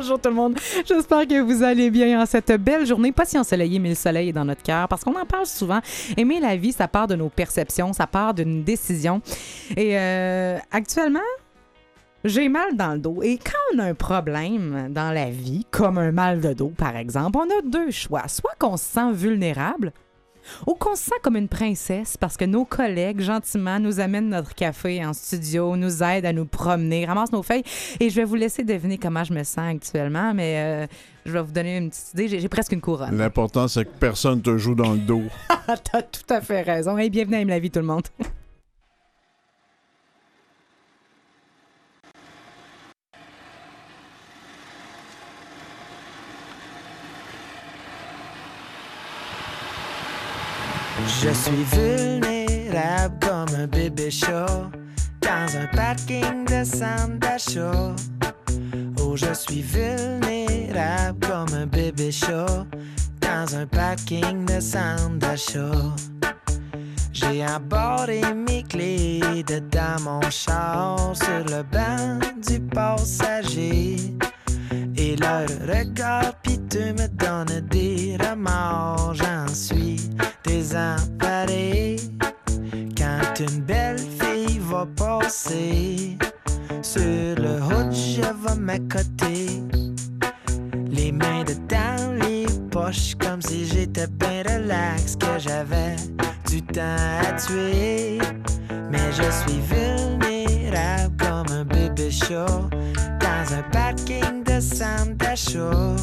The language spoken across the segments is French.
Bonjour tout le monde. J'espère que vous allez bien en cette belle journée. Pas si ensoleillée, mais le soleil est dans notre cœur parce qu'on en parle souvent. Aimer la vie, ça part de nos perceptions, ça part d'une décision. Et euh, actuellement, j'ai mal dans le dos. Et quand on a un problème dans la vie, comme un mal de dos par exemple, on a deux choix. Soit qu'on se sent vulnérable, ou qu'on se sent comme une princesse parce que nos collègues, gentiment, nous amènent notre café en studio, nous aident à nous promener, ramassent nos feuilles. Et je vais vous laisser deviner comment je me sens actuellement, mais euh, je vais vous donner une petite idée. J'ai, presque une couronne. L'important, c'est que personne te joue dans le dos. T'as tout à fait raison. Et bienvenue à la vie, tout le monde. Je suis vulnérable comme un bébé chaud dans un parking de Sandachau. Oh, je suis vulnérable comme un bébé chaud dans un parking de Sandachau. J'ai abordé mes clés dedans mon char sur le banc du passager. Et leur regard piteux me donne des remords, j'en suis désemparé. Quand une belle fille va passer, sur le haut je vais m'accoter. Les mains dedans les poches, comme si j'étais bien relax, que j'avais du temps à tuer. Mais je suis vulnérable comme un bébé chaud dans un parking de Santa Show.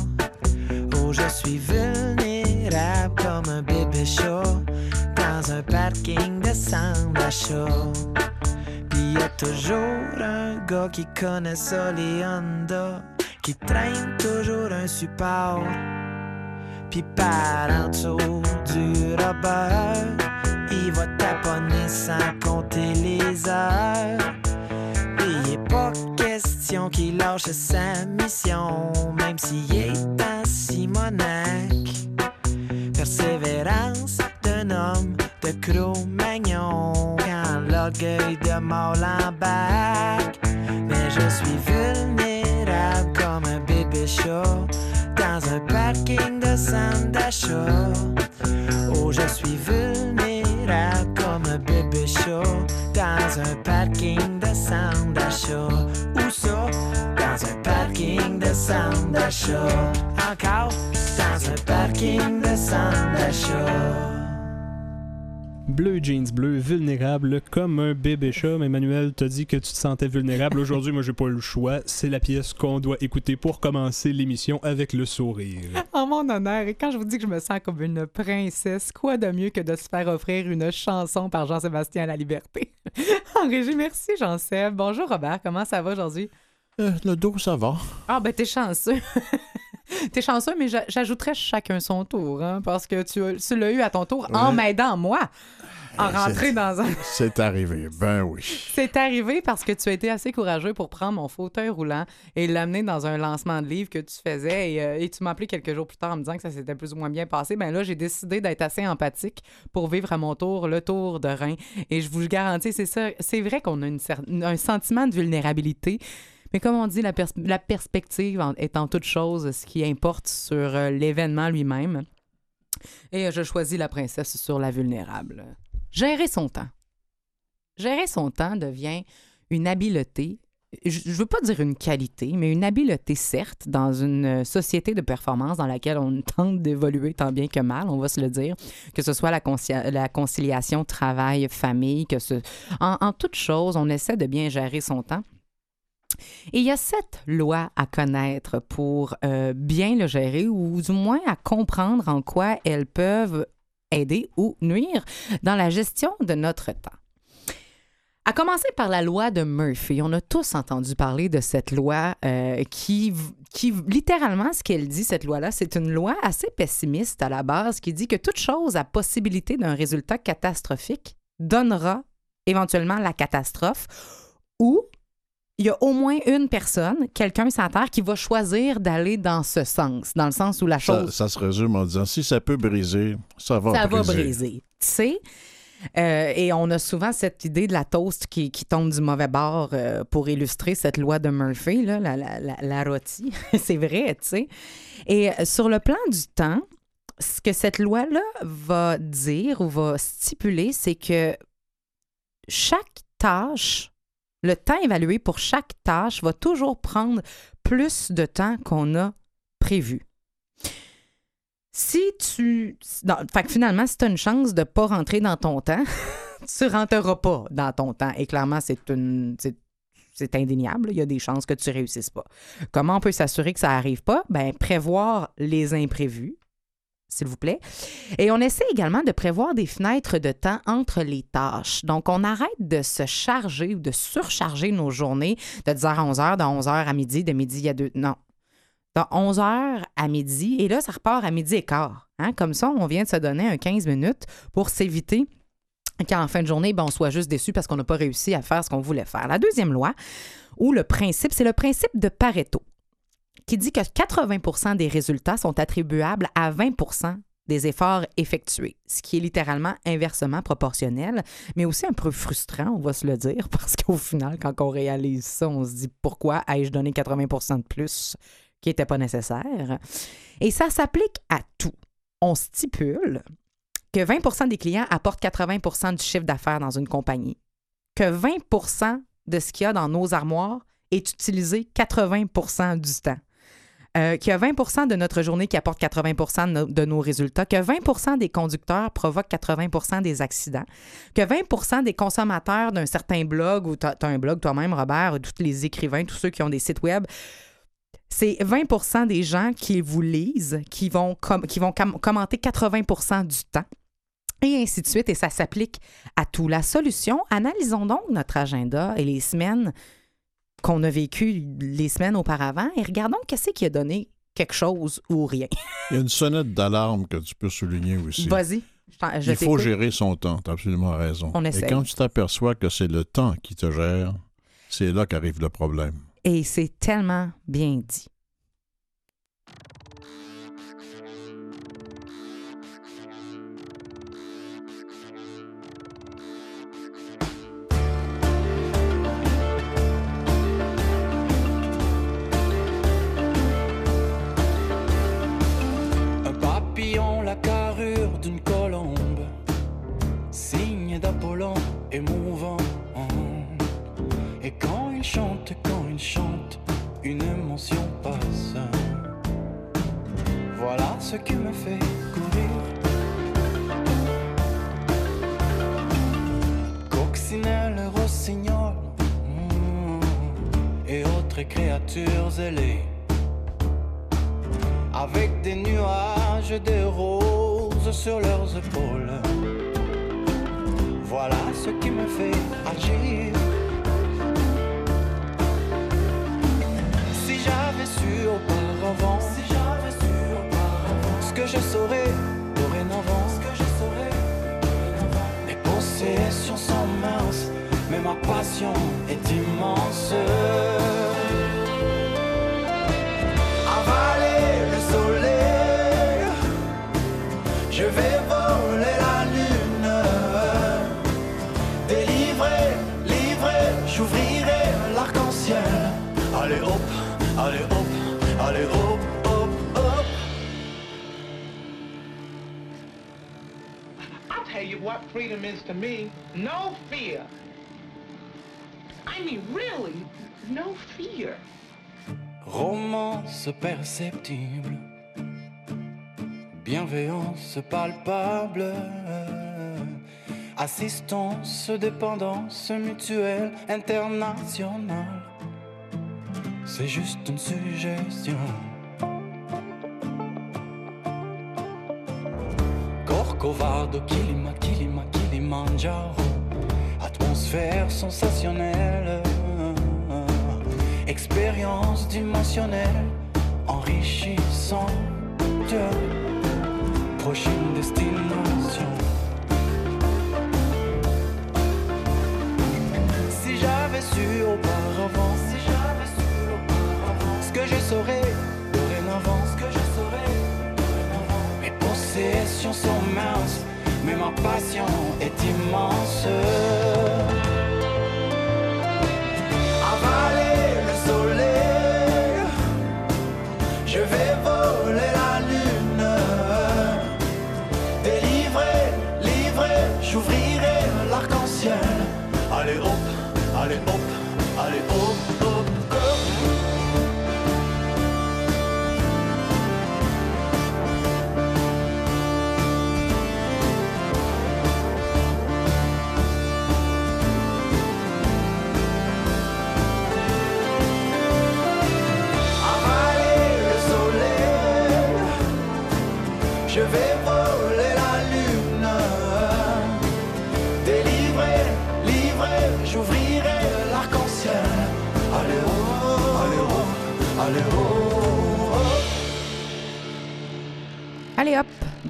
Comme un bébé chaud dans un parking de Santa Show. Puis y a toujours un gars qui connaît ça, les Honda, qui traîne toujours un support. Puis par en dessous du rubber, il va taponner sans compter les heures. Et il est pas question qu'il lâche sa mission, même s'il est en Simonac. Persévérance d'un homme de Cro-Magnon, quand l'orgueil de mort. Mais je suis vulnérable comme un bébé chaud dans un parking de Sandachau. Oh, je suis vulnérable comme un bébé chaud dans un parking de. Où ça? Dans un parking de Sandachau. Encore dans un parking de Sandachau. Bleu jeans bleu, vulnérable comme un bébé chat. Mais Emmanuel t'a dit que tu te sentais vulnérable. Aujourd'hui, moi, j'ai pas le choix. C'est la pièce qu'on doit écouter pour commencer l'émission avec le sourire. En mon honneur, et quand je vous dis que je me sens comme une princesse, quoi de mieux que de se faire offrir une chanson par Jean-Sébastien La Liberté? en régie, merci Jean-Seb. Bonjour Robert, comment ça va aujourd'hui? Euh, le dos, ça va. Ah, ben t'es chanceux. t'es chanceux, mais j'a- j'ajouterais chacun son tour, hein, parce que tu, as- tu l'as eu à ton tour en Ouais. m'aidant, moi, en c'est- rentrer dans un... C'est arrivé. Ben oui. C'est arrivé parce que tu as été assez courageux pour prendre mon fauteuil roulant et l'amener dans un lancement de livre que tu faisais. Et, euh, et tu m'as appelé quelques jours plus tard en me disant que ça s'était plus ou moins bien passé. Ben là, j'ai décidé d'être assez empathique pour vivre à mon tour le tour de Rhin. Et je vous garantis, c'est ça. C'est vrai qu'on a une un sentiment de vulnérabilité. Mais comme on dit, la, pers- la perspective en- est en toute chose ce qui importe sur euh, l'événement lui-même. Et euh, je choisis la princesse sur la vulnérable. Gérer son temps. Gérer son temps devient une habileté, je ne veux pas dire une qualité, mais une habileté, certes, dans une euh, société de performance dans laquelle on tente d'évoluer tant bien que mal, on va se le dire, que ce soit la conciliation travail-famille, que ce... En, en toute chose, on essaie de bien gérer son temps. Et il y a sept lois à connaître pour euh, bien le gérer ou du moins à comprendre en quoi elles peuvent aider ou nuire dans la gestion de notre temps. À commencer par la loi de Murphy. On a tous entendu parler de cette loi euh, qui, qui, littéralement, ce qu'elle dit, cette loi-là, c'est une loi assez pessimiste à la base qui dit que toute chose à possibilité d'un résultat catastrophique donnera éventuellement la catastrophe ou il y a au moins une personne, quelqu'un sur la Terre, qui va choisir d'aller dans ce sens, dans le sens où la Ça, chose ça se résume en disant si ça peut briser, ça va ça briser. va briser. Tu sais, Euh, et on a souvent cette idée de la toast qui, qui tombe du mauvais bord euh, pour illustrer cette loi de Murphy, là, la, la, la, la rôtie. C'est vrai, tu sais. Et euh, sur le plan du temps, ce que cette loi-là va dire ou va stipuler, c'est que chaque tâche, le temps évalué pour chaque tâche va toujours prendre plus de temps qu'on a prévu. Si tu. finalement, si tu as une chance de ne pas rentrer dans ton temps, tu ne rentreras pas dans ton temps. Et clairement, c'est une. c'est- c'est indéniable. Il y a des chances que tu réussisses pas. Comment on peut s'assurer que ça n'arrive pas? Ben, prévoir les imprévus, s'il vous plaît. Et on essaie également de prévoir des fenêtres de temps entre les tâches. Donc, on arrête de se charger ou de surcharger nos journées de 10h à 11h, de 11h à midi, de midi à 2. Non. De 11h à midi, et là, ça repart à midi et quart. Hein? Comme ça, on vient de se donner un 15 minutes pour s'éviter qu'en fin de journée, ben, on soit juste déçu parce qu'on n'a pas réussi à faire ce qu'on voulait faire. La deuxième loi, ou le principe, c'est le principe de Pareto, qui dit que 80 des résultats sont attribuables à 20 des efforts effectués, ce qui est littéralement inversement proportionnel, mais aussi un peu frustrant, on va se le dire, parce qu'au final, quand on réalise ça, on se dit pourquoi ai-je donné 80% de plus qui n'était pas nécessaire? Et ça s'applique à tout. On stipule que 20 des clients apportent 80% du chiffre d'affaires dans une compagnie, que 20 de ce qu'il y a dans nos armoires est utilisé 80% du temps. Euh, qu'il y a 20% de notre journée qui apporte 80 de nos, de nos résultats, que 20% des conducteurs provoquent 80% des accidents, que 20% des consommateurs d'un certain blog, ou tu un blog toi-même, Robert, ou tous les écrivains, tous ceux qui ont des sites web, c'est 20% des gens qui vous lisent, qui vont, qui vont com- commenter 80% du temps. Et ainsi de suite, et ça s'applique à tout. La solution, analysons donc notre agenda et les semaines qu'on a vécues les semaines auparavant et regardons qu'est-ce qui a donné quelque chose ou rien. Il y a une sonnette d'alarme que tu peux souligner aussi. Vas-y. Il faut gérer son temps, tu as absolument raison. On Et essaye. quand tu t'aperçois que c'est le temps qui te gère, c'est là qu'arrive le problème. Et c'est tellement bien dit. Et mouvant. Et quand il chante, quand il chante, une émotion passe. Voilà ce qui me fait courir. Coccinelle, rossignol mm, et autres créatures ailées avec des nuages de roses sur leurs épaules. Voilà ce qui me fait agir. Si j'avais su auparavant, si j'avais su auparavant, ce que je saurais dorénavant, ce que je saurais dorénavant, mes possessions sont minces, mais ma passion est immense. Freedom is to me. No fear. I mean, really, no fear. Romance perceptible, bienveillance palpable, assistance, dépendance mutuelle, internationale. C'est juste une suggestion. Corcovado, Kilima, Kilima, Kilimanjaro, atmosphère sensationnelle, expérience dimensionnelle, enrichissante, prochaine destination. Si j'avais su auparavant, sont minces, mais ma passion est immense.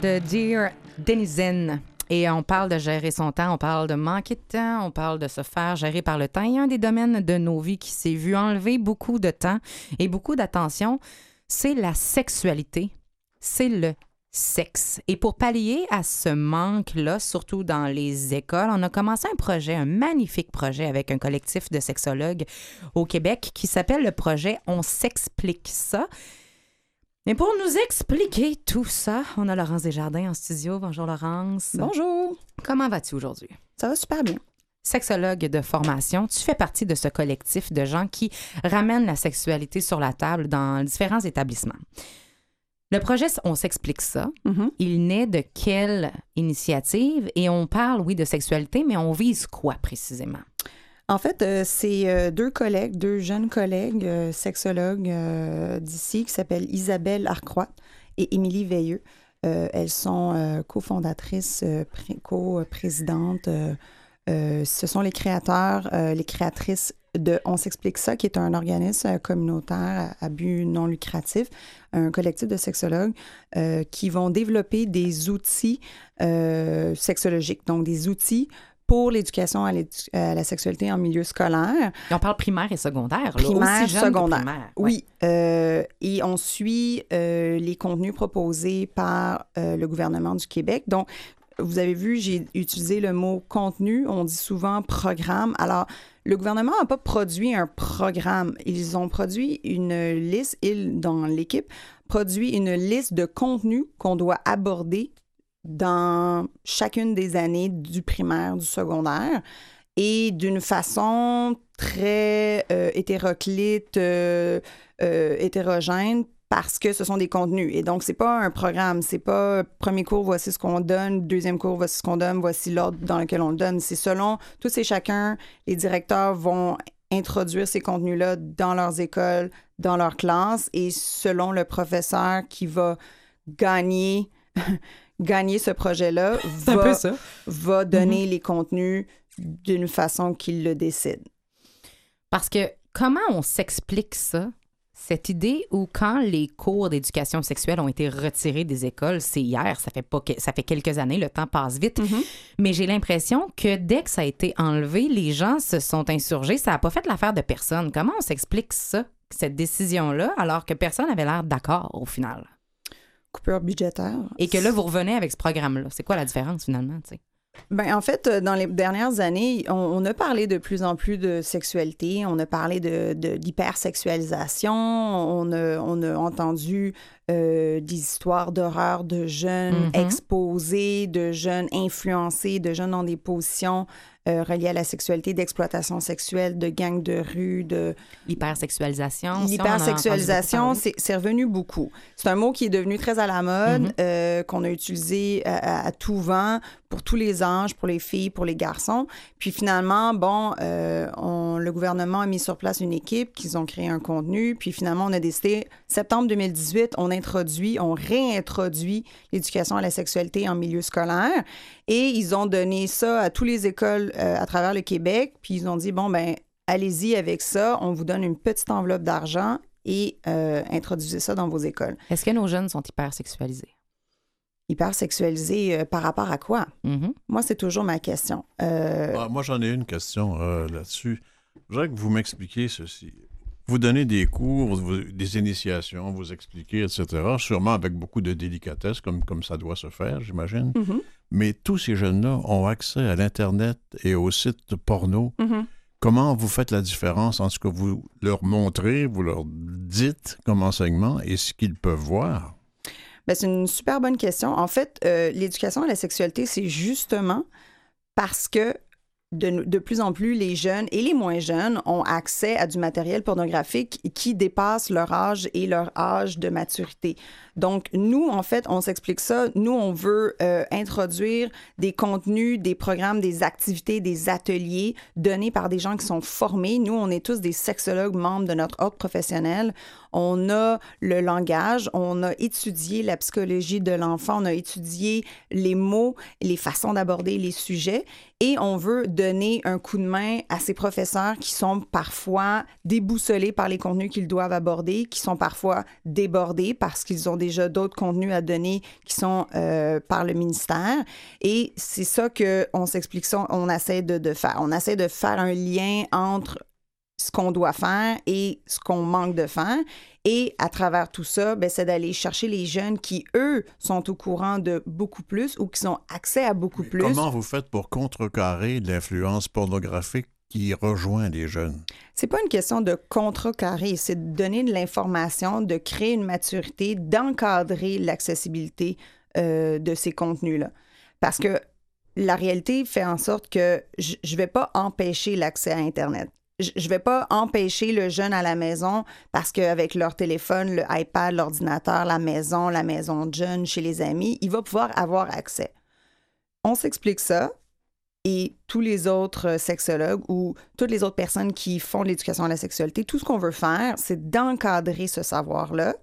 De Dear Denizen. Et on parle de gérer son temps, on parle de manquer de temps, on parle de se faire gérer par le temps. A un des domaines de nos vies qui s'est vu enlever beaucoup de temps et beaucoup d'attention, c'est la sexualité, c'est le sexe. Et pour pallier à ce manque-là, surtout dans les écoles, on a commencé un projet, un magnifique projet avec un collectif de sexologues au Québec qui s'appelle le projet On s'explique ça. Mais pour nous expliquer tout ça, on a Laurence Desjardins en studio. Bonjour Laurence. Bonjour. Comment vas-tu aujourd'hui? Ça va super bien. Sexologue de formation, tu fais partie de ce collectif de gens qui ramènent la sexualité sur la table dans différents établissements. Le projet On s'explique ça. Mhm. Il naît de quelle initiative? Et on parle, oui, de sexualité, mais on vise quoi précisément? En fait, euh, c'est euh, deux collègues, deux jeunes collègues euh, sexologues d'ici qui s'appellent Isabelle Arcroix et Émilie Veilleux. Elles sont cofondatrices, pré- co-présidentes. ce sont les créateurs, les créatrices de On s'explique ça, qui est un organisme communautaire à, but non lucratif, un collectif de sexologues qui vont développer des outils sexologiques, donc des outils pour l'éducation à, l'édu- à la sexualité en milieu scolaire. Et on parle primaire et secondaire. là, Primaire, aussi jeune que secondaire. primaire. Ouais. Oui, euh, et on suit euh, les contenus proposés par euh, le gouvernement du Québec. Donc, vous avez vu, j'ai utilisé le mot contenu. On dit souvent programme. Alors, le gouvernement n'a pas produit un programme. Ils ont produit une liste, ils, dans l'équipe, produit une liste de contenus qu'on doit aborder dans chacune des années du primaire, du secondaire, et d'une façon très euh, hétéroclite, euh, euh, hétérogène, parce que ce sont des contenus. Et donc, c'est pas un programme, c'est pas premier cours, voici ce qu'on donne, deuxième cours, voici ce qu'on donne, voici l'ordre dans lequel on le donne. C'est selon tous et chacun, les directeurs vont introduire ces contenus-là dans leurs écoles, dans leurs classes, et selon le professeur qui va gagner, gagner ce projet-là, va, donner les contenus d'une façon qu'il le décide. Parce que comment on s'explique ça? Cette idée où quand les cours d'éducation sexuelle ont été retirés des écoles, c'est hier, ça fait pas que- ça fait quelques années, le temps passe vite, mais j'ai l'impression que dès que ça a été enlevé, les gens se sont insurgés, ça n'a pas fait l'affaire de personne. Comment on s'explique ça, cette décision-là, alors que personne n'avait l'air d'accord au final? Coupure budgétaire. Et que là, vous revenez avec ce programme-là. C'est quoi la différence finalement? tu sais? Ben, en fait, euh, dans les dernières années, on, on a parlé de plus en plus de sexualité, on a parlé de, d'hypersexualisation, on a, on a entendu euh, des histoires d'horreur de jeunes Mhm. exposés, de jeunes influencés, de jeunes dans des positions euh, reliées à la sexualité, d'exploitation sexuelle, de gangs de rue, de, L'hypersexualisation, beaucoup c'est revenu beaucoup. C'est un mot qui est devenu très à la mode, Mhm. euh, qu'on a utilisé à, à- à tout vent pour tous les âges, pour les filles, pour les garçons. Puis finalement, bon, euh, on- le gouvernement a mis sur place une équipe, qu'ils ont créé un contenu. Puis finalement, on a décidé, septembre 2018, on introduit, on réintroduit l'éducation à la sexualité en milieu scolaire. Et ils ont donné ça à toutes les écoles euh, à travers le Québec. Puis ils ont dit, bon, ben allez-y avec ça, on vous donne une petite enveloppe d'argent et euh, introduisez ça dans vos écoles. Est-ce que nos jeunes sont hypersexualisés? Hypersexualisé euh, par rapport à quoi? Mhm. Moi, c'est toujours ma question. Euh, Ah, moi, j'en ai une question euh, là-dessus. Je voudrais que vous m'expliquiez ceci. Vous donnez des cours, vous- des initiations, vous expliquez, etc., sûrement avec beaucoup de délicatesse, comme, comme ça doit se faire, j'imagine. Mhm, Mais tous ces jeunes-là ont accès à l'Internet et aux sites porno. mhm. Comment vous faites la différence entre ce que vous leur montrez, vous leur dites comme enseignement et ce qu'ils peuvent voir? Ben, c'est une super bonne question. En fait, euh, l'éducation à la sexualité, c'est justement parce que de, plus en plus, les jeunes et les moins jeunes ont accès à du matériel pornographique qui dépasse leur âge et leur âge de maturité. Donc, nous, en fait, on s'explique ça. Nous, on veut euh, introduire des contenus, des programmes, des activités, des ateliers donnés par des gens qui sont formés. Nous, on est tous des sexologues membres de notre ordre professionnel. On a le langage, on a étudié la psychologie de l'enfant, on a étudié les mots, les façons d'aborder les sujets et on veut donner un coup de main à ces professeurs qui sont parfois déboussolés par les contenus qu'ils doivent aborder, qui sont parfois débordés parce qu'ils ont déjà d'autres contenus à donner qui sont euh, par le ministère. Et c'est ça qu'on s'explique on essaie de, de faire. On essaie de faire un lien entre ce qu'on doit faire et ce qu'on manque de faire. Et à travers tout ça, ben, c'est d'aller chercher les jeunes qui, eux, sont au courant de beaucoup plus ou qui ont accès à beaucoup Mais plus. Comment vous faites pour contrecarrer l'influence pornographique qui rejoint les jeunes? C'est pas une question de contrecarrer, c'est de donner de l'information, de créer une maturité, d'encadrer l'accessibilité euh, de ces contenus-là. Parce que la réalité fait en sorte que je ne vais pas empêcher l'accès à Internet. Je ne vais pas empêcher le jeune à la maison parce qu'avec leur téléphone, le iPad, l'ordinateur, la maison, la maison de jeune, chez les amis, il va pouvoir avoir accès. On s'explique ça, et tous les autres euh, sexologues ou toutes les autres personnes qui font l'éducation à la sexualité, tout ce qu'on veut faire, c'est d'encadrer ce savoir-là,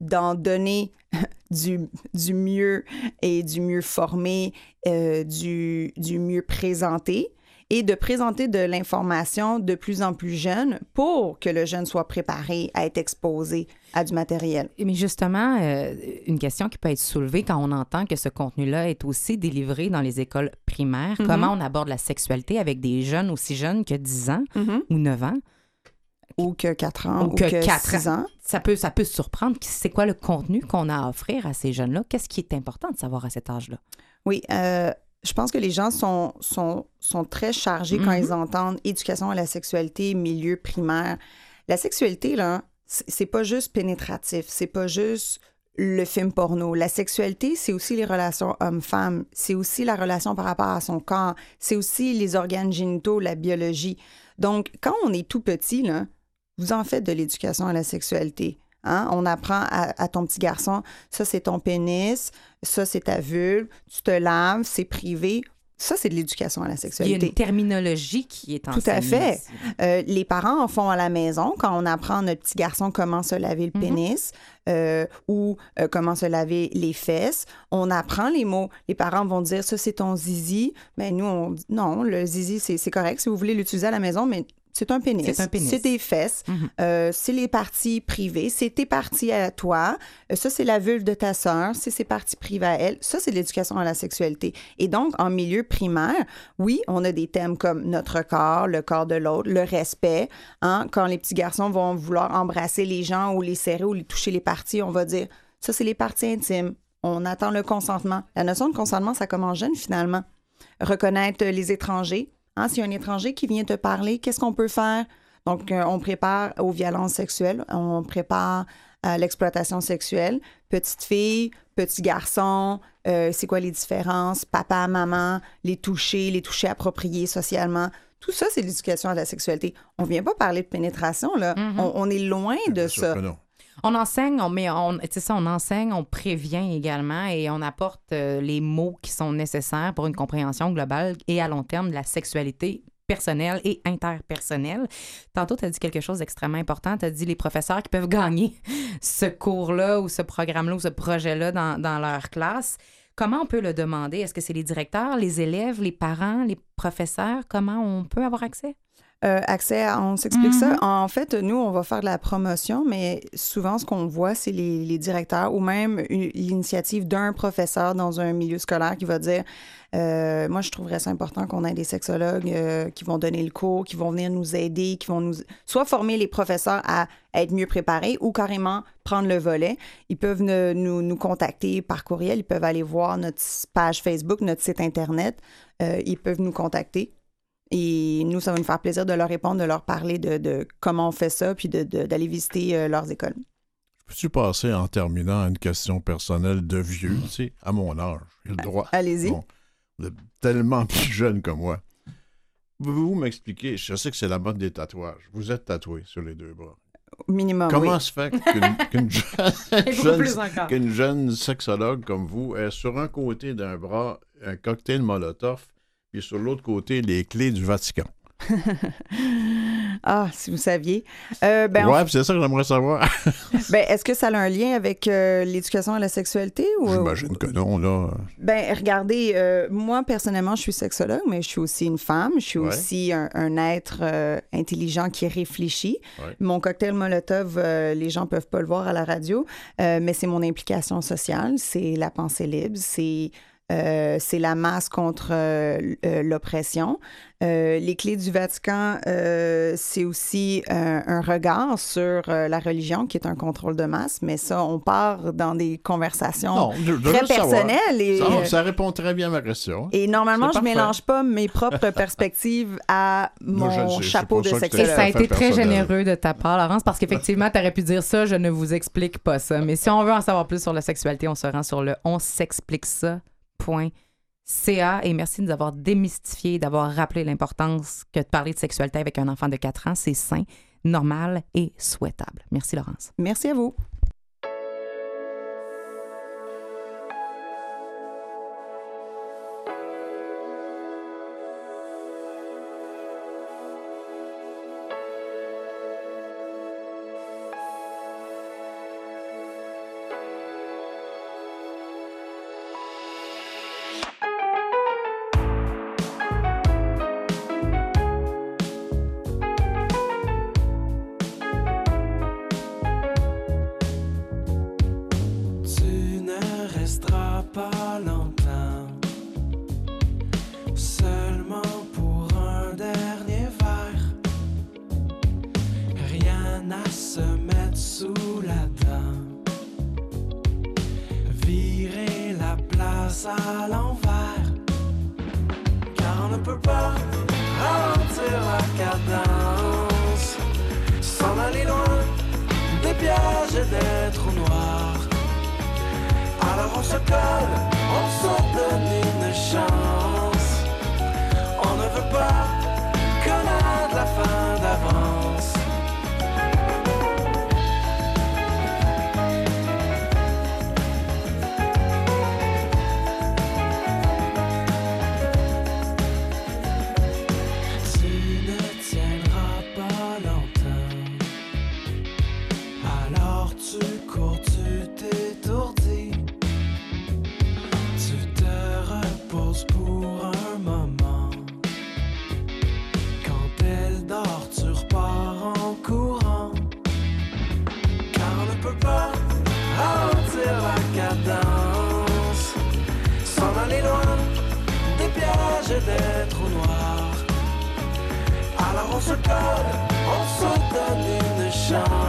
d'en donner du, mieux et du mieux formé, euh, du mieux présenté et de présenter de l'information de plus en plus jeune pour que le jeune soit préparé à être exposé à du matériel. Mais justement, euh, une question qui peut être soulevée quand on entend que ce contenu-là est aussi délivré dans les écoles primaires, Mhm. comment on aborde la sexualité avec des jeunes aussi jeunes que 10 ans ou 9 ans? Ou que 4 ans, Ou ou, que que, quatre 6 ans. Ça peut, ça peut surprendre. C'est quoi le contenu qu'on a à offrir à ces jeunes-là? Qu'est-ce qui est important de savoir à cet âge-là? Oui, euh, je pense que les gens sont, sont, sont très chargés quand Mhm. ils entendent éducation à la sexualité, milieu primaire. La sexualité, là, c'est pas juste pénétratif, c'est pas juste le film porno. La sexualité, c'est aussi les relations hommes-femmes, c'est aussi la relation par rapport à son corps, c'est aussi les organes génitaux, la biologie. Donc, quand on est tout petit, là, vous en faites de l'éducation à la sexualité. Hein? On apprend à, à ton petit garçon, ça c'est ton pénis, ça c'est ta vulve, tu te laves, c'est privé. Ça, c'est de l'éducation à la Il y a sexualité. une terminologie qui est Tout enseignée. à fait. Euh, les parents en font à la maison quand on apprend à notre petit garçon comment se laver le Mhm. pénis euh, ou euh, comment se laver les fesses. On apprend les mots. Les parents vont dire ça c'est ton zizi. Mais nous on dit non, le zizi c'est c'est correct si vous voulez l'utiliser à la maison, mais c'est un pénis. C'est un pénis. C'est des fesses. Mhm. Euh, c'est les parties privées. C'est tes parties à toi. Euh, ça, c'est la vulve de ta sœur. C'est ses parties privées à elle. Ça, c'est l'éducation à la sexualité. Et donc, en milieu primaire, oui, on a des thèmes comme notre corps, le corps de l'autre, le respect. Hein? Quand les petits garçons vont vouloir embrasser les gens ou les serrer ou les toucher les parties, on va dire, ça, c'est les parties intimes. On attend le consentement. La notion de consentement, ça commence jeune, finalement. Reconnaître les étrangers. Hein, S'il y a un étranger qui vient te parler, qu'est-ce qu'on peut faire? Donc, euh, on prépare aux violences sexuelles, on prépare à l'exploitation sexuelle. Petite fille, petit garçon, euh, c'est quoi les différences? Papa, maman, les toucher, les toucher appropriés socialement. Tout ça, c'est l'éducation à la sexualité. On vient pas parler de pénétration, là. Mhm. on, on est loin de ça. On enseigne, on, mais on, ça, on enseigne, on prévient également et on apporte euh, les mots qui sont nécessaires pour une compréhension globale et à long terme de la sexualité personnelle et interpersonnelle. Tantôt, tu as dit quelque chose d'extrêmement important. Tu as dit les professeurs qui peuvent gagner ce cours-là ou ce programme-là ou ce projet-là dans, dans leur classe. Comment on peut le demander? Est-ce que c'est les directeurs, les élèves, les parents, les professeurs? Comment on peut avoir accès? Euh, accès à On s'explique ça. Mhm. En fait, nous, on va faire de la promotion, mais souvent, ce qu'on voit, c'est les, les directeurs ou même une- l'initiative d'un professeur dans un milieu scolaire qui va dire euh, Moi, je trouverais ça important qu'on ait des sexologues euh, qui vont donner le cours, qui vont venir nous aider, qui vont nous soit former les professeurs à être mieux préparés ou carrément prendre le volet. Ils peuvent ne- nous, nous contacter par courriel, ils peuvent aller voir notre page Facebook, notre site Internet. Ils peuvent nous contacter. Et nous, ça va nous faire plaisir de leur répondre, de leur parler de, de comment on fait ça, puis de- de- d'aller visiter euh, leurs écoles. Peux-tu passer en terminant à une question personnelle de vieux, tu sais, à mon âge? J'ai le droit. Allez-y. Bon. Vous êtes tellement plus jeune que moi. Pouvez-vous m'expliquer? Je sais que c'est la mode des tatouages. Vous êtes tatoué sur les deux bras. Minimum. Comment oui. se fait qu'une jeune, jeune sexologue comme vous ait sur un côté d'un bras un cocktail Molotov, puis sur l'autre côté les clés du Vatican? Ah, si vous saviez. Euh, ben, en ouais, puis c'est ça que j'aimerais savoir. Ben, est-ce que ça a un lien avec euh, l'éducation à la sexualité? Ou... J'imagine que non, là. Ben, regardez, euh, moi, personnellement, je suis sexologue, mais je suis aussi une femme. Je suis Ouais. aussi un, un être euh, intelligent qui réfléchit. Ouais. Mon cocktail Molotov, euh, les gens peuvent pas le voir à la radio, euh, mais c'est mon implication sociale, c'est la pensée libre, c'est... euh, c'est la masse contre euh, euh, l'oppression. Euh, les clés du Vatican, euh, c'est aussi euh, un regard sur euh, la religion qui est un contrôle de masse, mais ça, on part dans des conversations Non, je- je veux très personnelles. Et, Ça, ça répond très bien à ma question. et normalement, je parfait. mélange pas mes propres perspectives à Moi, mon sais, chapeau de ça que Et sexologue. ça a été très personnel. généreux de ta part, Laurence, parce qu'effectivement, tu aurais pu dire ça, je ne vous explique pas ça. Mais si on veut en savoir plus sur la sexualité, on se rend sur le on s'explique ça.ca. Et merci de nous avoir démystifié, d'avoir rappelé l'importance que de parler de sexualité avec un enfant de 4 ans, c'est sain, normal et souhaitable. Merci, Laurence. Merci à vous. Alors on se colle, on se donne une chance. On ne veut pas connaître la fin Alors on se colle, on se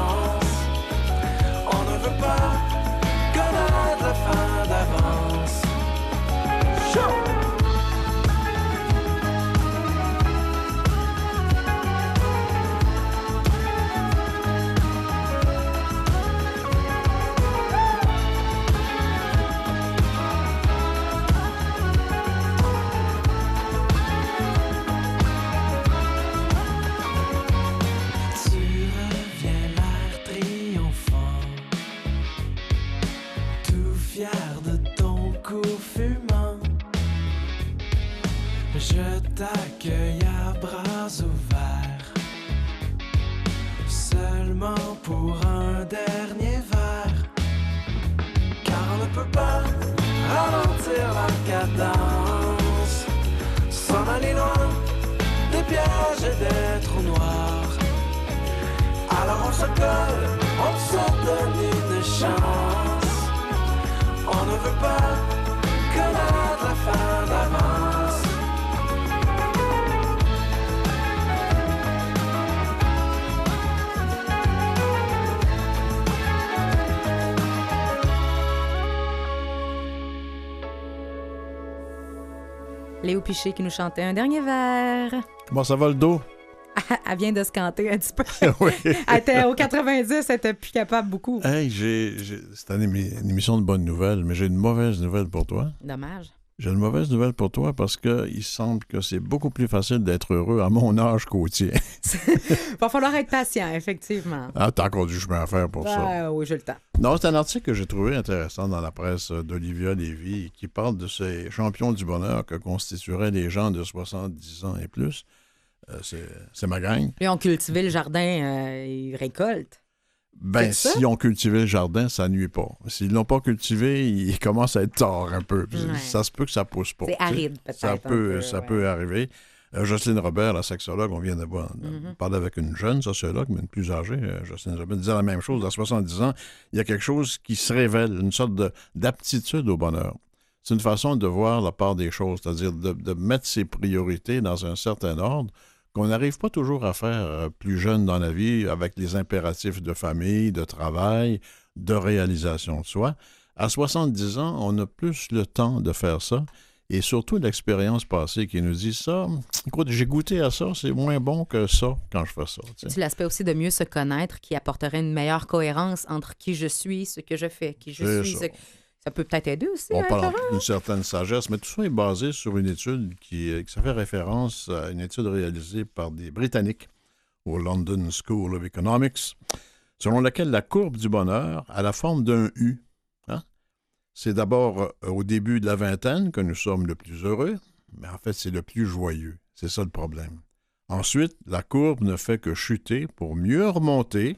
se colle, on se donne une chance. On ne veut pas que la, la fin d'avance. Léo Piché qui nous chantait un dernier vers. Comment ça va le dos? Elle vient de se canter un petit peu. oui. Elle était au 90, elle était plus capable beaucoup. Hey, c'est une, émi- une émission de bonnes nouvelles, mais j'ai une mauvaise nouvelle pour toi. Dommage. J'ai une mauvaise nouvelle pour toi parce que il semble que c'est beaucoup plus facile d'être heureux à mon âge qu'au tien. Va falloir être patient, effectivement. Ah, t'as encore du chemin à faire pour ça. Ah, oui, j'ai le temps. Non, c'est un article que j'ai trouvé intéressant dans la presse d'Olivia Lévy qui parle de ces champions du bonheur que constitueraient les gens de 70 ans et plus. Euh, c'est, ma gang. Ils ont cultivé le jardin, euh, ils récoltent. Ben, s'ils ont cultivé le jardin, ça nuit pas. S'ils l'ont pas cultivé, il commence à être tard un peu. Ouais. Ça se peut que ça pousse pas. C'est aride, peut-être. Ça peut, peu, ça ouais. peut arriver. Euh, Jocelyne Robert, la sexologue, on vient de voir, de Mhm. parler avec une jeune sociologue, mais une plus âgée. euh, Jocelyne Robert disait la même chose. À 70 ans, il y a quelque chose qui se révèle, une sorte de- d'aptitude au bonheur. C'est une façon de voir la part des choses, c'est-à-dire de, de mettre ses priorités dans un certain ordre qu'on n'arrive pas toujours à faire euh, plus jeune dans la vie avec les impératifs de famille, de travail, de réalisation de soi. À 70 ans, on a plus le temps de faire ça et surtout l'expérience passée qui nous dit ça. Écoute, j'ai goûté à ça, c'est moins bon que ça quand je fais ça. tu sais. C'est l'aspect aussi de mieux se connaître qui apporterait une meilleure cohérence entre qui je suis, ce que je fais, qui je suis. ce- Ça peut peut-être aider aussi. On hein, parle d'une certaine sagesse, mais tout ça est basé sur une étude qui, euh, qui ça fait référence à une étude réalisée par des Britanniques au London School of Economics, selon laquelle la courbe du bonheur a la forme d'un U. hein? C'est d'abord euh, au début de la vingtaine que nous sommes le plus heureux, mais en fait, c'est le plus joyeux. C'est ça le problème. Ensuite, la courbe ne fait que chuter pour mieux remonter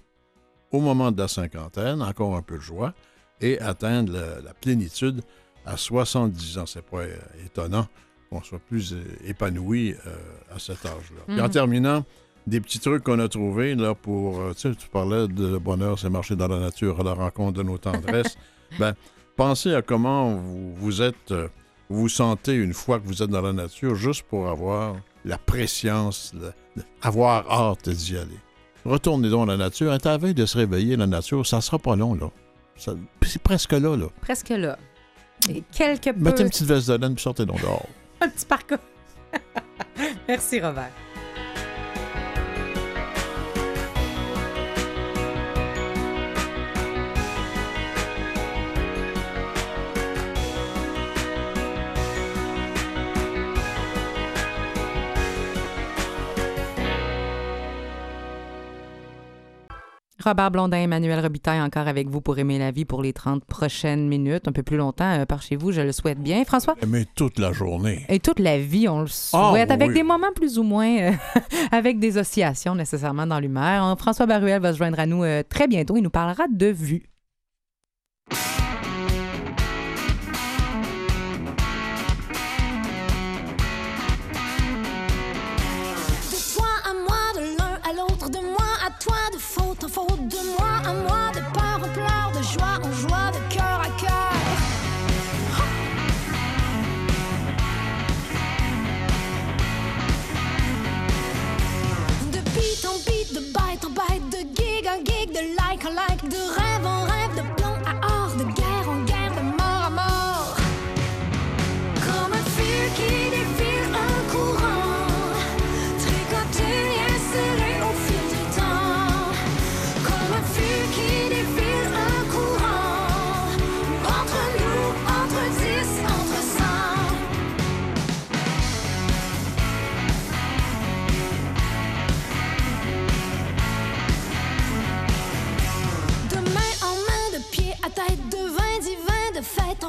au moment de la cinquantaine, encore un peu de joie, et atteindre la, la plénitude à 70 ans. C'est pas euh, étonnant qu'on soit plus euh, épanoui euh, à cet âge-là. Puis en Mhm. terminant, des petits trucs qu'on a trouvés là pour. tu sais, tu parlais de le bonheur, c'est marcher dans la nature à la rencontre de nos tendresses. ben, pensez à comment vous, vous êtes, vous sentez une fois que vous êtes dans la nature, juste pour avoir la préscience, le- avoir hâte d'y aller. Retournez donc à la nature. À veille de se réveiller, la nature, ça sera pas long, là. C'est presque là, là. Presque là. Et quelque peu. Mettez une petite veste de laine puis sortez donc dehors. Un petit parcours. Merci, Robert. Robert Blondin, Emmanuel Robitaille encore avec vous pour aimer la vie pour les 30 prochaines minutes, un peu plus longtemps euh, par chez vous, je le souhaite bien. François? Mais toute la journée. Et toute la vie, on le Ah, souhaite, avec oui. des moments plus ou moins, euh, avec des oscillations nécessairement dans l'humeur. François Baruel va se joindre à nous euh, très bientôt. Il nous parlera de vue.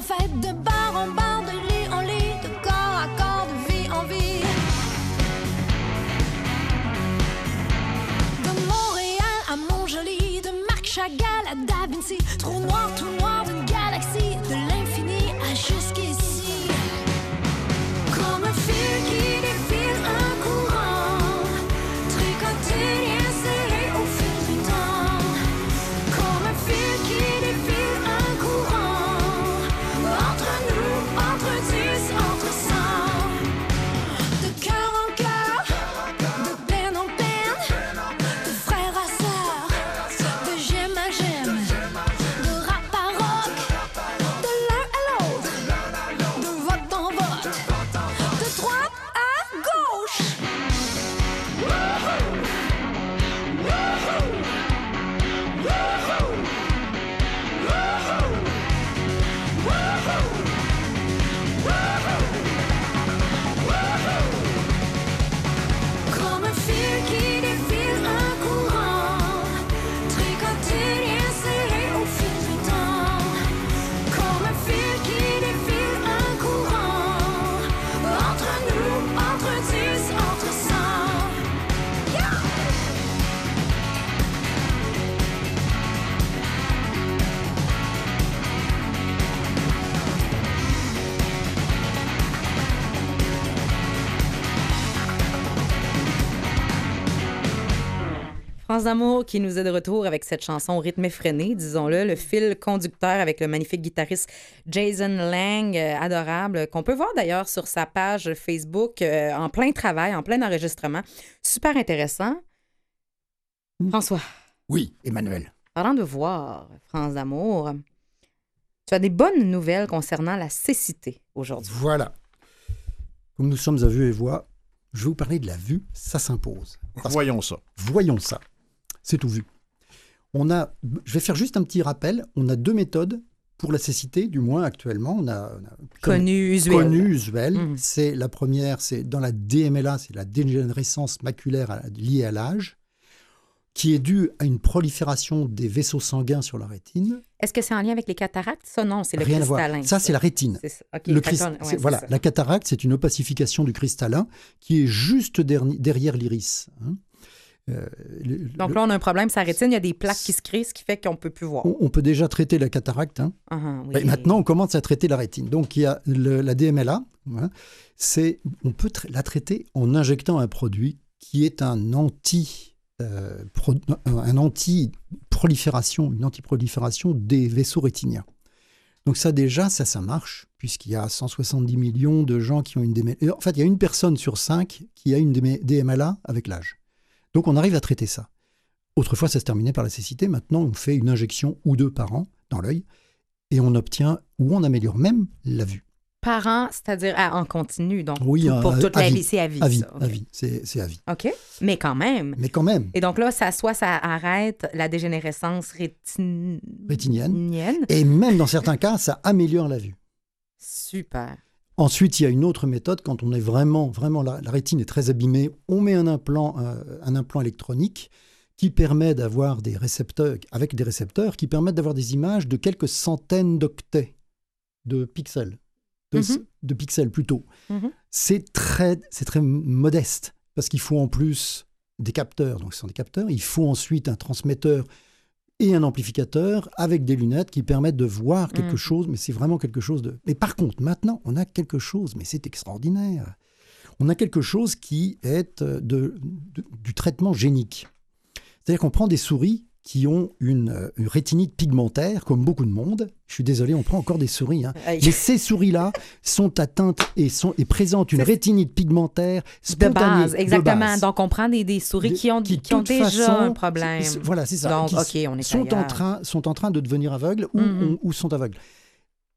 En fête, de bar en bar, de lit en lit, de corps à corps, de vie en vie. De Montréal à Montjoli, de Marc Chagall à Da Vinci, trou noir, tout France d'amour qui nous est de retour avec cette chanson au rythme effréné, disons-le, le fil conducteur avec le magnifique guitariste Jason Lang, euh, adorable, qu'on peut voir d'ailleurs sur sa page Facebook euh, en plein travail, en plein enregistrement. Super intéressant. François, Oui, Emmanuel. parlant de voir, France d'amour, tu as des bonnes nouvelles concernant la cécité aujourd'hui. Voilà. Comme nous sommes à vue et voix, je vais vous parler de la vue, ça s'impose. Voyons ça. Voyons ça. C'est tout vu. On a, je vais faire juste un petit rappel. On a deux méthodes pour la cécité, du moins actuellement. On a, on a Connu, usuel. connu, usuel. Mhm. C'est la première, c'est dans la DMLA, c'est la dégénérescence maculaire à- liée à l'âge, qui est due à une prolifération des vaisseaux sanguins sur la rétine. Est-ce que c'est en lien avec les cataractes? Ça, non, c'est le Rien à voir. cristallin. Ça, c'est la rétine. Ça. Le crist- ouais, voilà, ça. la cataracte, c'est une opacification du cristallin qui est juste derni- derrière l'iris. hein. Euh, Donc là, on a un problème, sa rétine, il y a des plaques qui se créent, ce qui fait qu'on ne peut plus voir. on, on peut déjà traiter la cataracte. hein. Ah, ah, oui. Ben, maintenant, on commence à traiter la rétine. Donc, il y a le- la DMLA. hein, c'est, on peut tra- la traiter en injectant un produit qui est un anti, euh, pro- un anti-prolifération, une anti-prolifération des vaisseaux rétiniens. Donc ça déjà, ça, ça marche, puisqu'il y a 170 millions de gens qui ont une DMLA. En fait, il y a une personne sur cinq qui a une DMLA avec l'âge. Donc on arrive à traiter ça. Autrefois, ça se terminait par la cécité. Maintenant, on fait une injection ou deux par an dans l'œil et on obtient ou on améliore même la vue. Par an, c'est-à-dire en continu, donc Oui, tout- à- pour toute à la vie. vie, c'est à vie. À vie, c'est à vie. OK, mais quand même. Mais quand même, Et donc là, ça soit ça arrête la dégénérescence rétinienne. rétinienne. Et même dans certains cas, ça améliore la vue. Super. Ensuite, il y a une autre méthode quand on est vraiment, vraiment la, la rétine est très abîmée. On met un implant, euh, un implant électronique qui permet d'avoir des récepteurs, avec des récepteurs qui permettent d'avoir des images de quelques centaines d'octets de pixels, de, Mhm. de pixels plutôt. Mhm. C'est très, c'est très modeste parce qu'il faut en plus des capteurs, donc ce sont des capteurs. Il faut ensuite un transmetteur et un amplificateur avec des lunettes qui permettent de voir quelque Mhm. chose, mais c'est vraiment quelque chose de... Mais par contre, maintenant, on a quelque chose, mais c'est extraordinaire. On a quelque chose qui est euh, de, de- du traitement génique. C'est-à-dire qu'on prend des souris qui ont une, euh, une rétinite pigmentaire, comme beaucoup de monde. Je suis désolé, on prend encore des souris. hein. Mais ces souris-là sont atteintes et, sont, et présentent une rétinite pigmentaire De spontanée. base, exactement. base. Donc, on prend des, des souris De- qui ont, qui, qui ont de toute déjà façon, un problème. Voilà, c'est ça. Donc, Qui OK, on est sont en, train, sont en train de devenir aveugles ou, Mhm. ou- ou sont aveugles.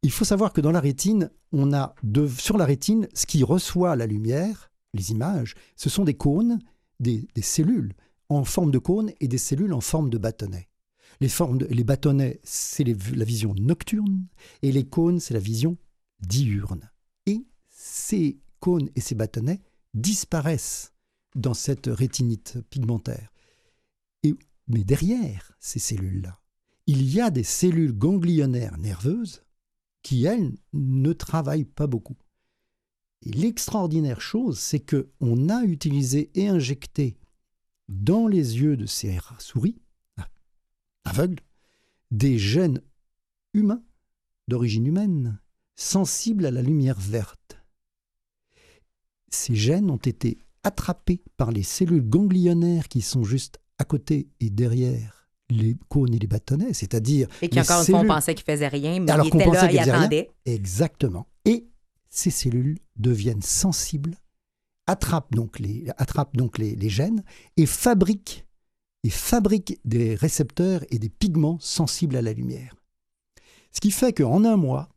Il faut savoir que dans la rétine, on a de, sur la rétine, ce qui reçoit la lumière, les images, ce sont des cônes, des, des cellules en forme de cône et des cellules en forme de bâtonnet. Les, les bâtonnets, c'est la vision nocturne et les cônes, c'est la vision diurne. Et ces cônes et ces bâtonnets disparaissent dans cette rétinite pigmentaire. Et, mais derrière ces cellules-là, il y a des cellules ganglionnaires nerveuses qui, elles, ne travaillent pas beaucoup. Et l'extraordinaire chose, c'est que on a utilisé et injecté dans les yeux de ces souris ah, aveugles des gènes humains d'origine humaine sensibles à la lumière verte. Ces gènes ont été attrapés par les cellules ganglionnaires qui sont juste à côté et derrière les cônes et les bâtonnets, c'est-à-dire Et qui, encore une fois, on pensait qu'il faisait rien, mais Alors pensait là, qu'il il faisait rien. attendait. Exactement. Et ces cellules deviennent sensibles, attrapent donc les, gènes et fabriquent des récepteurs et des pigments sensibles à la lumière. Ce qui fait qu'en un mois,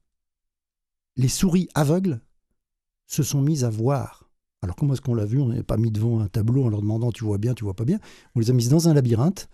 les souris aveugles se sont mises à voir. Alors comment est-ce qu'on l'a vu? On n'est pas mis devant un tableau en leur demandant tu vois bien, tu vois pas bien. On les a mises dans un labyrinthe.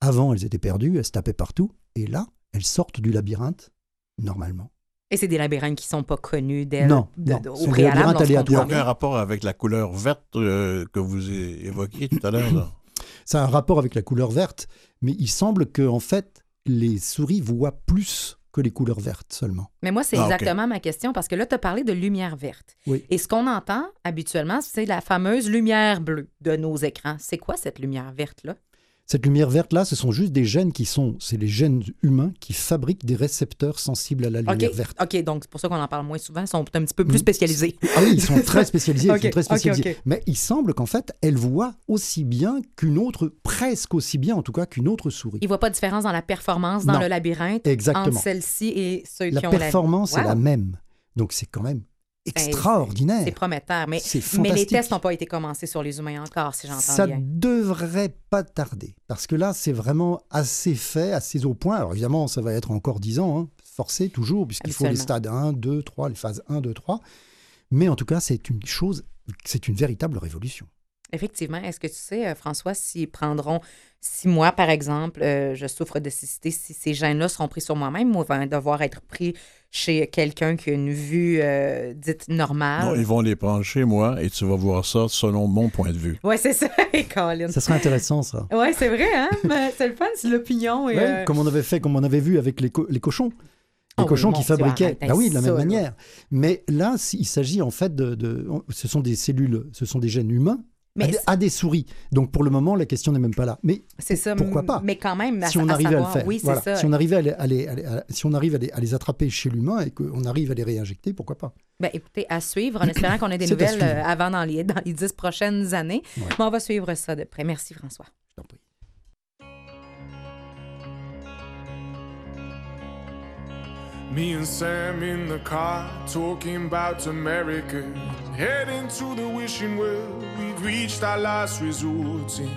Avant, elles étaient perdues, elles se tapaient partout. Et là, elles sortent du labyrinthe normalement. Et c'est des labyrinthes qui sont pas connus d'elle Non, de- non, de- au préalable. Il n'y a aucun rapport avec la couleur verte euh, que vous évoquiez tout à l'heure. Ça a un rapport avec la couleur verte, mais il semble que en fait, les souris voient plus que les couleurs vertes seulement. Mais moi, c'est Ah, exactement ma question parce que là, tu as parlé de lumière verte. Oui. Et ce qu'on entend habituellement, c'est la fameuse lumière bleue de nos écrans. C'est quoi cette lumière verte-là? Cette lumière verte-là, ce sont juste des gènes qui sont, c'est les gènes humains qui fabriquent des récepteurs sensibles à la lumière OK, verte. OK, donc c'est pour ça qu'on en parle moins souvent. Ils sont un petit peu plus Mm. spécialisés. Ah oui, ils sont très spécialisés. Ils sont très spécialisés. Mais il semble qu'en fait, elle voit aussi bien qu'une autre, presque aussi bien en tout cas qu'une autre souris. Ils ne voient pas de différence dans la performance dans Non. le labyrinthe Exactement. entre celle-ci et ceux La qui ont performance la... est la même. Donc c'est quand même extraordinaire. C'est prometteur. Mais, mais les tests n'ont pas été commencés sur les humains encore, si j'entends Ça bien. devrait pas tarder. Parce que là, c'est vraiment assez fait, assez au point. Alors évidemment, ça va être encore 10 ans, hein, forcé toujours, puisqu'il faut les stades 1, 2, 3, les phases 1, 2, 3. Mais en tout cas, c'est une chose, c'est une véritable révolution. Effectivement. Est-ce que tu sais, euh, François, s'ils prendront six mois, par exemple, euh, je souffre de cécité, si ces gènes-là seront pris sur moi-même ou vont devoir être pris chez quelqu'un qui a une vue euh, dite normale? Non, ils vont les prendre chez moi et tu vas voir ça selon mon point de vue. Ouais, c'est ça, et Colin. Ça serait intéressant, ça. Ouais, c'est vrai, hein? Mais c'est le fun, c'est l'opinion. et, Ouais, euh, Comme on avait fait, comme on avait vu avec les, co- les cochons. Les Oh oui, cochons qui fabriquaient. Ah oui, de la même manière. Mais là, il s'agit en fait de, de- Ce sont des cellules, ce sont des gènes humains Mais à, des, c'est- à des souris. Donc pour le moment, la question n'est même pas là. Mais C'est ça. pourquoi pas Mais quand même, à, si on arrivait à savoir, le faire, oui, c'est voilà. ça. si on arrivait à les, à les- à les- à- si on arrive à les, attraper chez l'humain et qu'on arrive à les réinjecter, pourquoi pas? Ben, écoutez, à suivre, en espérant qu'on ait des nouvelles euh, avant dans les, dans les dix prochaines années. Ouais. Mais on va suivre ça de près. Merci, François. Je t'en prie. Me and Sam in the car talking about America, heading to the wishing well. We've reached our last resort. And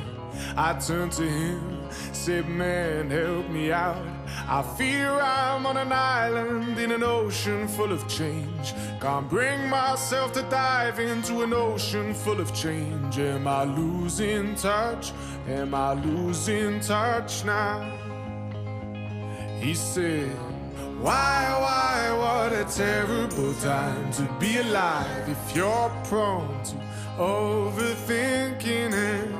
I turned to him, said, Man, help me out. I fear I'm on an island in an ocean full of change. Can't bring myself to dive into an ocean full of change. Am I losing touch? Am I losing touch now? He said, Why, why, what a terrible time to be alive if you're prone to overthinking it.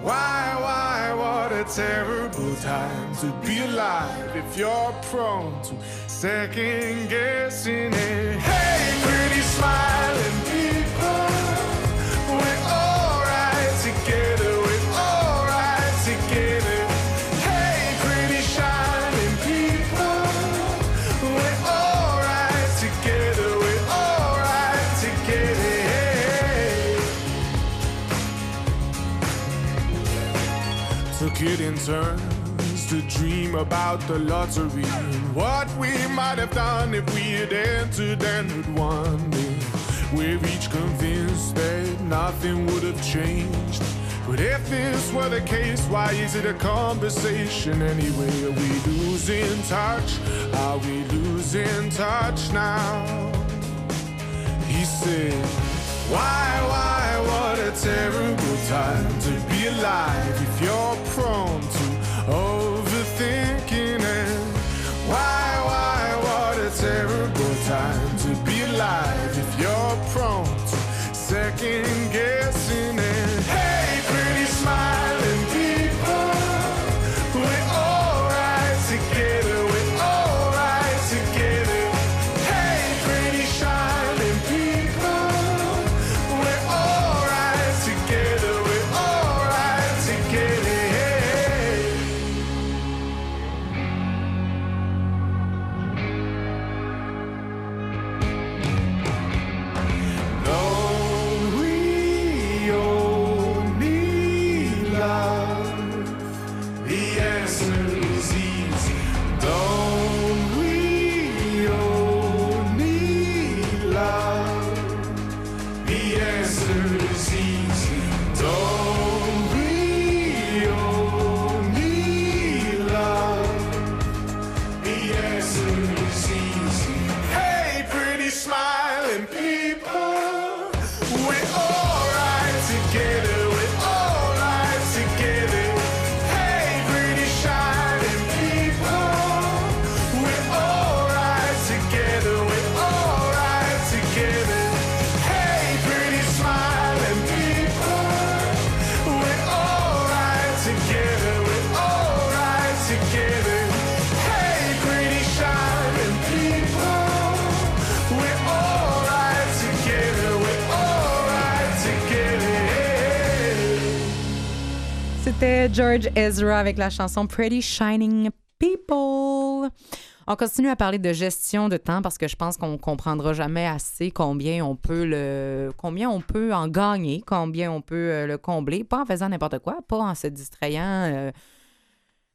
Why, why, what a terrible time to be alive if you're prone to second guessing it. Hey, pretty smiling In turns to dream about the lottery and what we might have done if we had entered and had won it. We're each convinced that nothing would have changed. But if this were the case, why is it a conversation anyway? Are we losing touch? Are we losing touch now? He said, Why, why, what a terrible time to be alive if you're prone to overthinking George Ezra avec la chanson Pretty Shining People. On continue à parler de gestion de temps parce que je pense qu'on comprendra jamais assez combien on peut le combien on peut en gagner, combien on peut euh, le combler, pas en faisant n'importe quoi, pas en se distrayant euh,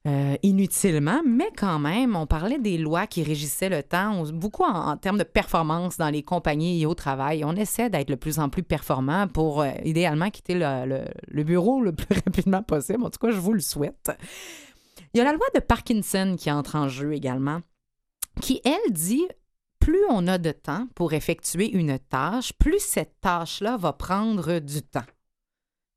euh, inutilement, mais quand même, on parlait des lois qui régissaient le temps, beaucoup en, termes de performance dans les compagnies et au travail. On essaie d'être de plus en plus performant pour euh, idéalement quitter le, le- le bureau le plus rapidement possible. En tout cas, je vous le souhaite. Il y a la loi de Parkinson qui entre en jeu également, qui, elle, dit plus on a de temps pour effectuer une tâche, plus cette tâche-là va prendre du temps.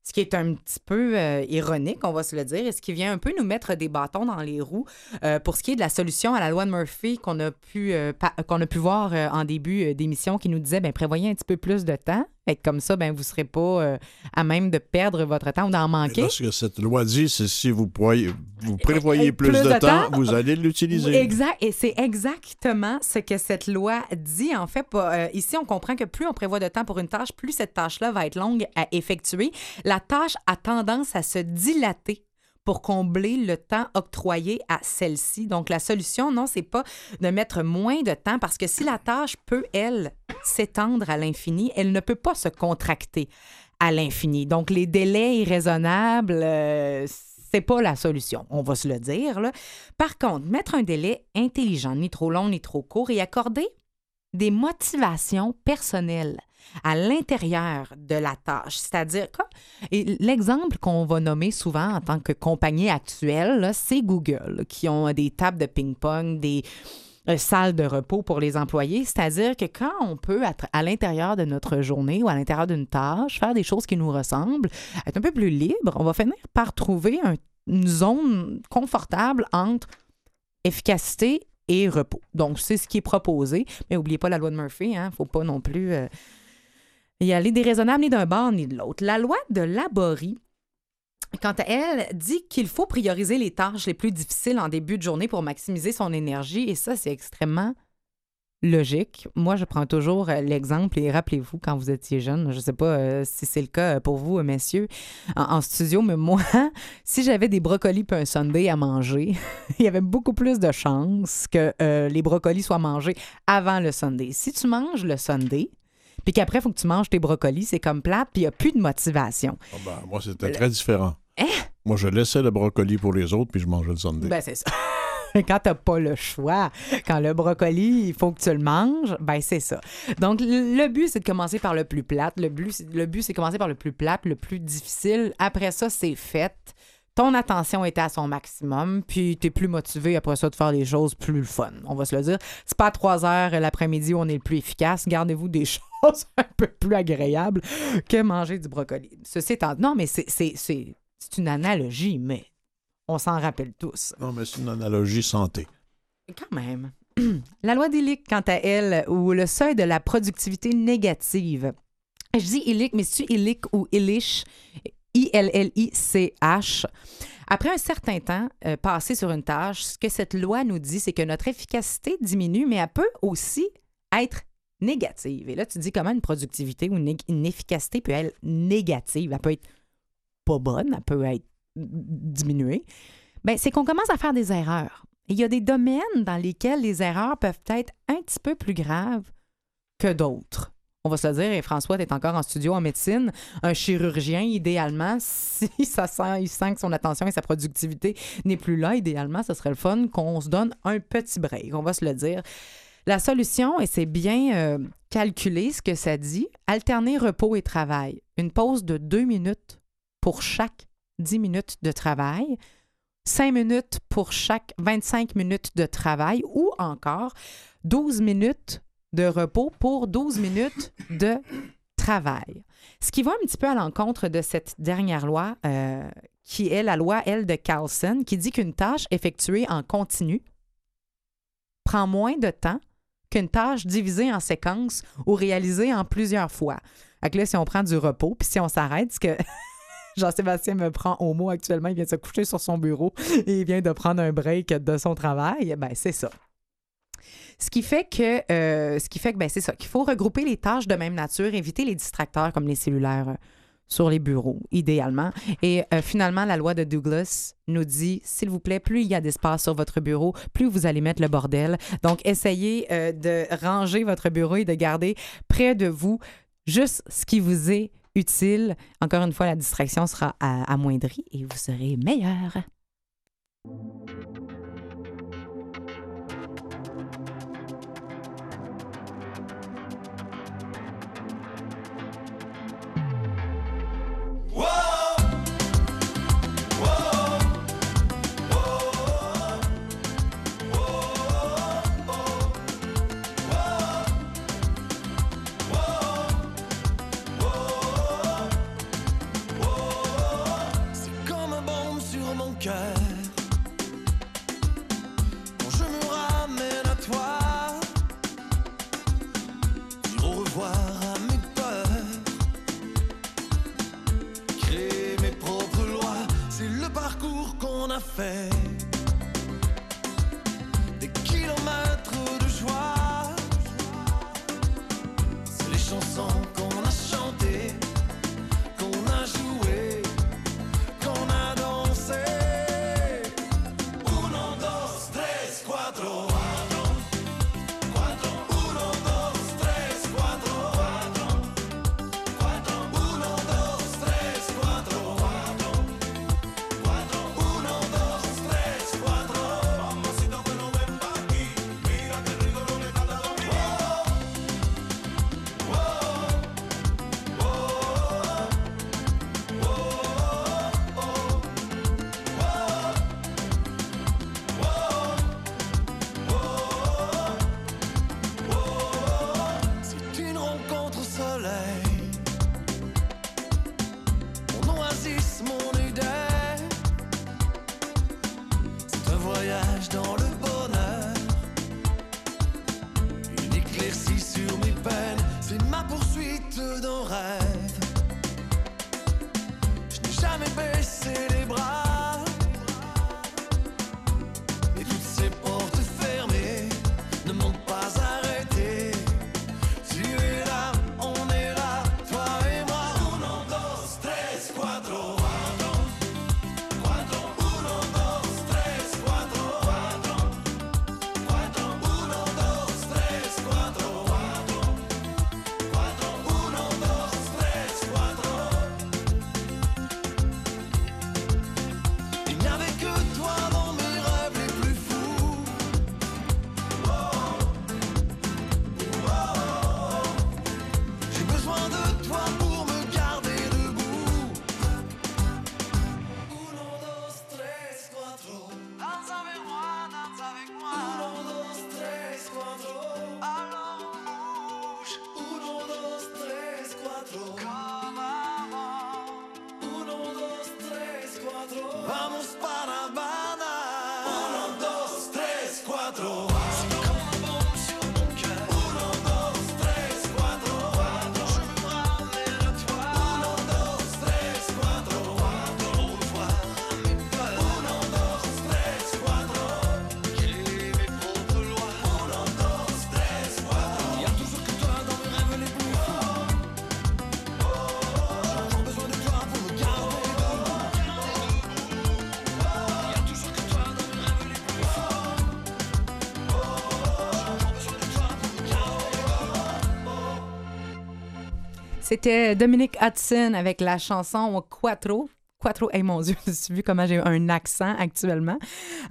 Ce qui est un petit peu euh, ironique, on va se le dire, et ce qui vient un peu nous mettre des bâtons dans les roues euh, pour ce qui est de la solution à la loi de Murphy qu'on a pu, euh, qu'on a pu voir en début d'émission qui nous disait ben, prévoyez un petit peu plus de temps. Et comme ça, ben, vous ne serez pas euh, à même de perdre votre temps ou d'en manquer. là, ce que cette loi dit, c'est si vous, pourriez- vous prévoyez plus, plus de, de temps, temps. vous allez l'utiliser. Exact. Et c'est exactement ce que cette loi dit. En fait, euh, ici, on comprend que plus on prévoit de temps pour une tâche, plus cette tâche-là va être longue à effectuer. La tâche a tendance à se dilater pour combler le temps octroyé à celle-ci. Donc, la solution, non, c'est pas de mettre moins de temps parce que si la tâche peut, elle, s'étendre à l'infini, elle ne peut pas se contracter à l'infini. Donc, les délais irraisonnables, euh, c'est pas la solution, on va se le dire. Par contre, mettre un délai intelligent, ni trop long, ni trop court, et accorder des motivations personnelles à l'intérieur de la tâche. C'est-à-dire, l'exemple qu'on va nommer souvent en tant que compagnie actuelle, c'est Google, qui ont des tables de ping-pong, des euh, salles de repos pour les employés. C'est-à-dire que quand on peut, à, à l'intérieur de notre journée ou à l'intérieur d'une tâche, faire des choses qui nous ressemblent, être un peu plus libre, on va finir par trouver un- une zone confortable entre efficacité et repos. Donc, c'est ce qui est proposé. Mais n'oubliez pas la loi de Murphy, il ne faut pas non plus euh, y aller déraisonnable ni d'un bord ni de l'autre. La loi de Laborie, quant à elle, dit qu'il faut prioriser les tâches les plus difficiles en début de journée pour maximiser son énergie. Et ça, c'est extrêmement logique. Moi, je prends toujours euh, l'exemple et rappelez-vous, quand vous étiez jeune, je ne sais pas euh, si c'est le cas pour vous, euh, messieurs, en, en studio, mais moi, si j'avais des brocolis et un sundae à manger, il y avait beaucoup plus de chances que euh, les brocolis soient mangés avant le sundae. Si tu manges le sundae, puis qu'après, il faut que tu manges tes brocolis, c'est comme plate, puis il n'y a plus de motivation. Ah ben, moi, c'était très différent. Hein? Moi, je laissais le brocoli pour les autres, puis je mangeais le sundae. Ben, c'est ça. quand t'as pas le choix, quand le brocoli, il faut que tu le manges, ben c'est ça. Donc, le but, c'est de commencer par le plus plate. Le but, le but, c'est de commencer par le plus plate, le plus difficile. Après ça, c'est fait. Ton attention était à son maximum, puis tu es plus motivé après ça de faire des choses plus fun. On va se le dire. C'est pas à 3 heures l'après-midi où on est le plus efficace. Gardez-vous des choses un peu plus agréables que manger du brocoli. Ceci étant, non, mais c'est- c'est une analogie, mais on s'en rappelle tous. Non, mais c'est une analogie santé. Quand même. La loi d'Illick, quant à elle, ou le seuil de la productivité négative. Je dis Illick, mais c'est-tu Illick ou Illich? I-L-L-I-C-H. Après un certain temps euh, passé sur une tâche, ce que cette loi nous dit, c'est que notre efficacité diminue, mais elle peut aussi être négative. Et là, tu dis comment une productivité ou une, une efficacité peut être négative? Elle peut être pas bonne, elle peut être diminuée. Ben, c'est qu'on commence à faire des erreurs. Et il y a des domaines dans lesquels les erreurs peuvent être un petit peu plus graves que d'autres. On va se le dire, et François, tu encore en studio en médecine. Un chirurgien, idéalement, si ça sent, il sent que son attention et sa productivité n'est plus là, idéalement, ce serait le fun qu'on se donne un petit break. On va se le dire. La solution, et c'est bien euh, calculé ce que ça dit, alterner repos et travail. Une pause de deux minutes pour chaque 10 minutes de travail, 5 minutes pour chaque 25 minutes de travail ou encore 12 minutes de repos pour 12 minutes de travail. Ce qui va un petit peu à l'encontre de cette dernière loi, euh, qui est la loi L de Carlson, qui dit qu'une tâche effectuée en continu prend moins de temps qu'une tâche divisée en séquences ou réalisée en plusieurs fois. Que là, si on prend du repos, puis si on s'arrête, ce que Jean-Sébastien me prend au mot actuellement, il vient de se coucher sur son bureau et il vient de prendre un break de son travail, ben c'est ça. Ce qui fait que, euh, ce qui fait que ben, c'est ça, qu'il faut regrouper les tâches de même nature, éviter les distracteurs comme les cellulaires euh, sur les bureaux, idéalement. Et euh, finalement, la loi de Douglas nous dit, s'il vous plaît, plus il y a d'espace sur votre bureau, plus vous allez mettre le bordel. Donc, essayez de ranger votre bureau et de garder près de vous juste ce qui vous est utile. Encore une fois, la distraction sera amoindrie et vous serez meilleur. C'était Dominique Hudson avec la chanson Quattro. Quattro, hey mon Dieu, tu vu comment j'ai un accent actuellement?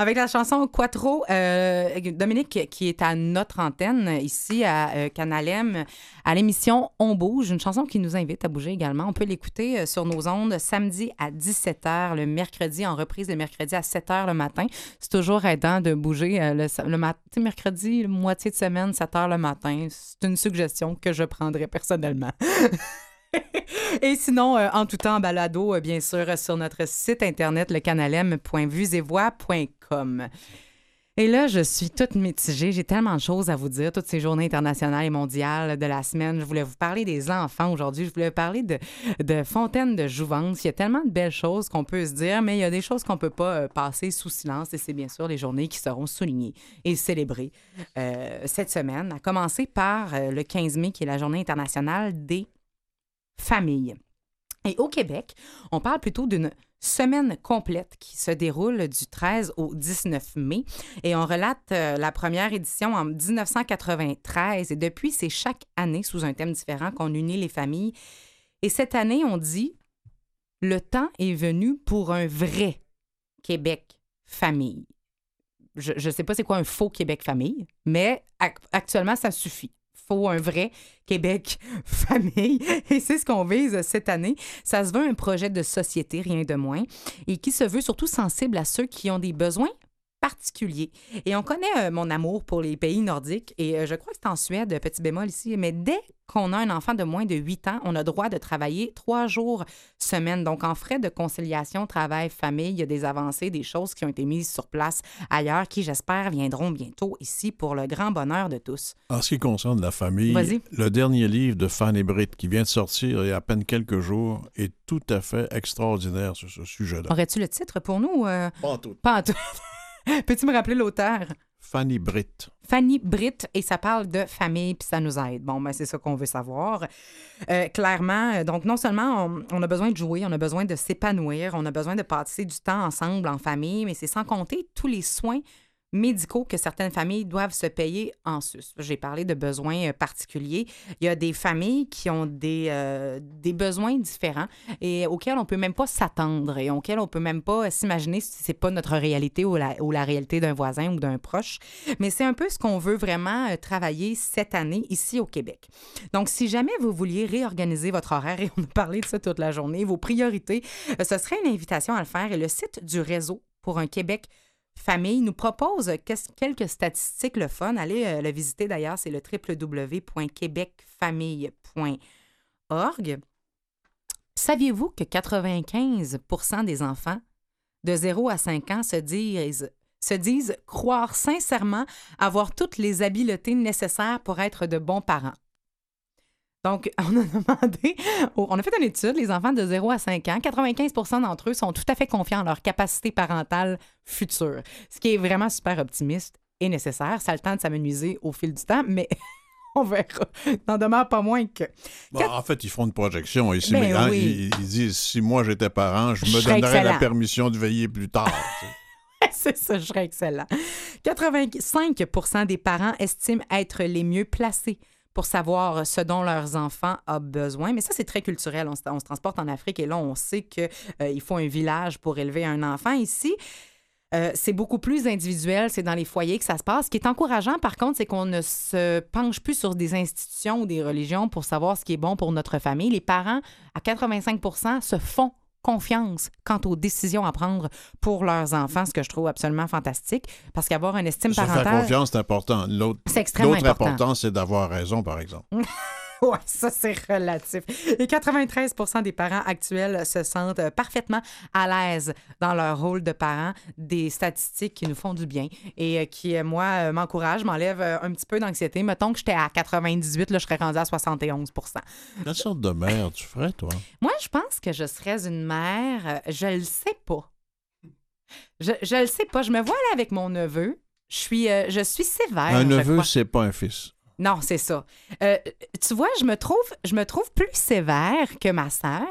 Avec la chanson Quattro, euh, Dominique qui est à notre antenne ici à euh, Canal M, à l'émission On bouge, une chanson qui nous invite à bouger également. On peut l'écouter euh, sur nos ondes samedi à 17h, le mercredi en reprise le mercredi à 7h le matin. C'est toujours aidant de bouger le, le matin, mercredi, moitié de semaine, 7h le matin. C'est une suggestion que je prendrais personnellement. Et sinon, euh, en tout temps, balado, euh, bien sûr, sur notre site internet, lecanalem.vuesetvoix.com. Et là, je suis toute mitigée. J'ai tellement de choses à vous dire, toutes ces journées internationales et mondiales de la semaine. Je voulais vous parler des enfants aujourd'hui. Je voulais parler de, de Fontaine de Jouvence. Il y a tellement de belles choses qu'on peut se dire, mais il y a des choses qu'on ne peut pas euh, passer sous silence. Et c'est bien sûr les journées qui seront soulignées et célébrées euh, cette semaine, à commencer par euh, le 15 mai, qui est la journée internationale des familles. Et au Québec, on parle plutôt d'une semaine complète qui se déroule du 13 au 19 mai. Et on relate euh, la première édition en 1993. Et depuis, c'est chaque année sous un thème différent qu'on unit les familles. Et cette année, on dit le temps est venu pour un vrai Québec famille. Je ne sais pas c'est quoi un faux Québec famille, mais ac- actuellement, ça suffit. Faut un vrai Québec famille. Et c'est ce qu'on vise cette année. Ça se veut un projet de société, rien de moins, et qui se veut surtout sensible à ceux qui ont des besoins particuliers. Et on connaît euh, mon amour pour les pays nordiques, et euh, je crois que c'est en Suède, petit bémol ici, mais dès qu'on a un enfant de moins de 8 ans, on a droit de travailler trois jours semaine. Donc, en frais de conciliation, travail, famille, il y a des avancées, des choses qui ont été mises sur place ailleurs, qui, j'espère, viendront bientôt ici pour le grand bonheur de tous. En ce qui concerne la famille, le dernier livre de Fanny Britt qui vient de sortir il y a à peine quelques jours est tout à fait extraordinaire sur ce sujet-là. Aurais-tu le titre pour nous? euh? Pas en tout. Pas en tout. Peux-tu me rappeler l'auteur? Fanny Britt. Fanny Britt, et ça parle de famille, puis ça nous aide. Bon, ben c'est ça qu'on veut savoir. Euh, clairement, euh, donc non seulement on, on a besoin de jouer, on a besoin de s'épanouir, on a besoin de passer du temps ensemble en famille, mais c'est sans compter tous les soins médicaux que certaines familles doivent se payer en sus. J'ai parlé de besoins euh, particuliers. Il y a des familles qui ont des, euh, des besoins différents et auxquels on peut même pas s'attendre et auxquels on peut même pas s'imaginer si c'est pas notre réalité ou la, ou la réalité d'un voisin ou d'un proche. Mais c'est un peu ce qu'on veut vraiment euh, travailler cette année ici au Québec. Donc, si jamais vous vouliez réorganiser votre horaire, et on a parlé de ça toute la journée, vos priorités, ce serait une invitation à le faire. Et le site du réseau pour un Québec famille nous propose quelques statistiques le fun. Allez euh, le visiter d'ailleurs, c'est le www.québecfamille.org. Saviez-vous que 95% des enfants de 0 à 5 ans se disent croire sincèrement avoir toutes les habiletés nécessaires pour être de bons parents? Donc, on a demandé, on a fait une étude, les enfants de 0 à 5 ans, 95% d'entre eux sont tout à fait confiants en leur capacité parentale future, ce qui est vraiment super optimiste et nécessaire. Ça a le temps de s'amenuiser au fil du temps, mais on verra. N'en demeure pas moins que. Bon, en fait, ils font une projection ici. Ben mais, hein, oui. ils, ils disent si moi j'étais parent, je Je me donnerais la permission de veiller plus tard. C'est ça, je serais excellent. 85% des parents estiment être les mieux placés pour savoir ce dont leurs enfants ont besoin. Mais ça, c'est très culturel. On se, transporte en Afrique et là, on sait qu'il faut un village pour élever un enfant. Ici, euh, c'est beaucoup plus individuel, c'est dans les foyers que ça se passe. Ce qui est encourageant, par contre, c'est qu'on ne se penche plus sur des institutions ou des religions pour savoir ce qui est bon pour notre famille. Les parents, à 85% se font confiance quant aux décisions à prendre pour leurs enfants, ce que je trouve absolument fantastique, parce qu'avoir une estime Se faire parentale... confiance, c'est important. L'autre, C'est extrêmement l'autre important. important, c'est d'avoir raison, par exemple. Oui, ça, c'est relatif. Et 93% des parents actuels se sentent parfaitement à l'aise dans leur rôle de parents, des statistiques qui nous font du bien et euh, qui, euh, moi, euh, m'encouragent, m'enlèvent un petit peu d'anxiété. Mettons que j'étais à 98, là, je serais rendue à 71% Quelle sorte de mère tu ferais, toi? Moi, je pense que je serais une mère, je le sais pas. Je, je le sais pas. Je me vois là avec mon neveu. Je suis, euh, je suis sévère. un neveu, c'est pas un fils. Non, c'est ça. Euh, tu vois, je me trouve, je me trouve plus sévère que ma sœur.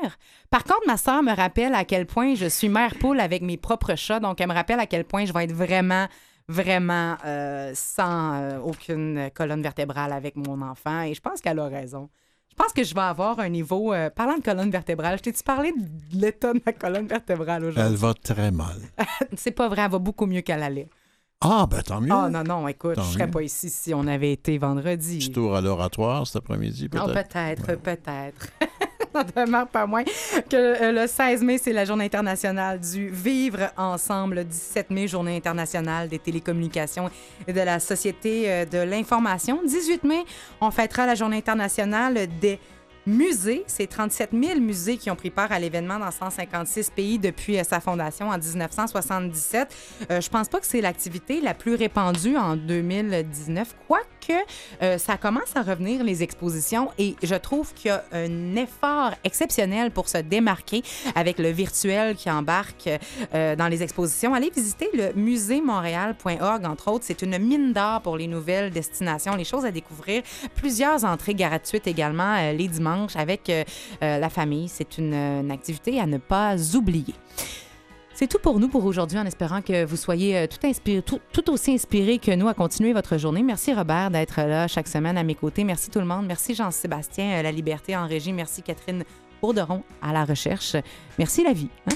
Par contre, ma sœur me rappelle à quel point je suis mère poule avec mes propres chats, donc elle me rappelle à quel point je vais être vraiment, vraiment euh, sans euh, aucune colonne vertébrale avec mon enfant. Et je pense qu'elle a raison. Je pense que je vais avoir un niveau. parlant de colonne vertébrale, je t'ai-tu parlé de l'état de ma colonne vertébrale Elle aujourd'hui? va très mal. C'est pas vrai, elle va beaucoup mieux qu'elle allait. Ah, ben tant mieux. Oh non, non, écoute, Tant je serais mieux. pas ici si on avait été vendredi. Petit tour à l'oratoire cet après-midi, Non, peut-être. peut-être, peut-être. N'en demeure pas moins que euh, le 16 mai, c'est la journée internationale du vivre ensemble. Le 17 mai, journée internationale des télécommunications et de la société euh, de l'information. 18 mai, on fêtera la journée internationale des musées. C'est 37 000 musées qui ont pris part à l'événement dans 156 pays depuis euh, sa fondation en 1977. Euh, je pense pas que c'est l'activité la plus répandue en 2019, quoique euh, ça commence à revenir, les expositions, et je trouve qu'il y a un effort exceptionnel pour se démarquer avec le virtuel qui embarque euh, dans les expositions. Allez visiter le muséemontréal.org, entre autres. C'est une mine d'or pour les nouvelles destinations, les choses à découvrir. Plusieurs entrées gratuites également euh, les dimanches avec la famille. C'est une activité à ne pas oublier. C'est tout pour nous pour aujourd'hui, en espérant que vous soyez euh, tout, aussi inspiré que nous à continuer votre journée. Merci Robert d'être là chaque semaine à mes côtés. Merci tout le monde. Merci Jean-Sébastien, euh, La Liberté en régie. Merci Catherine Bourderon à la recherche. Merci la vie. hein?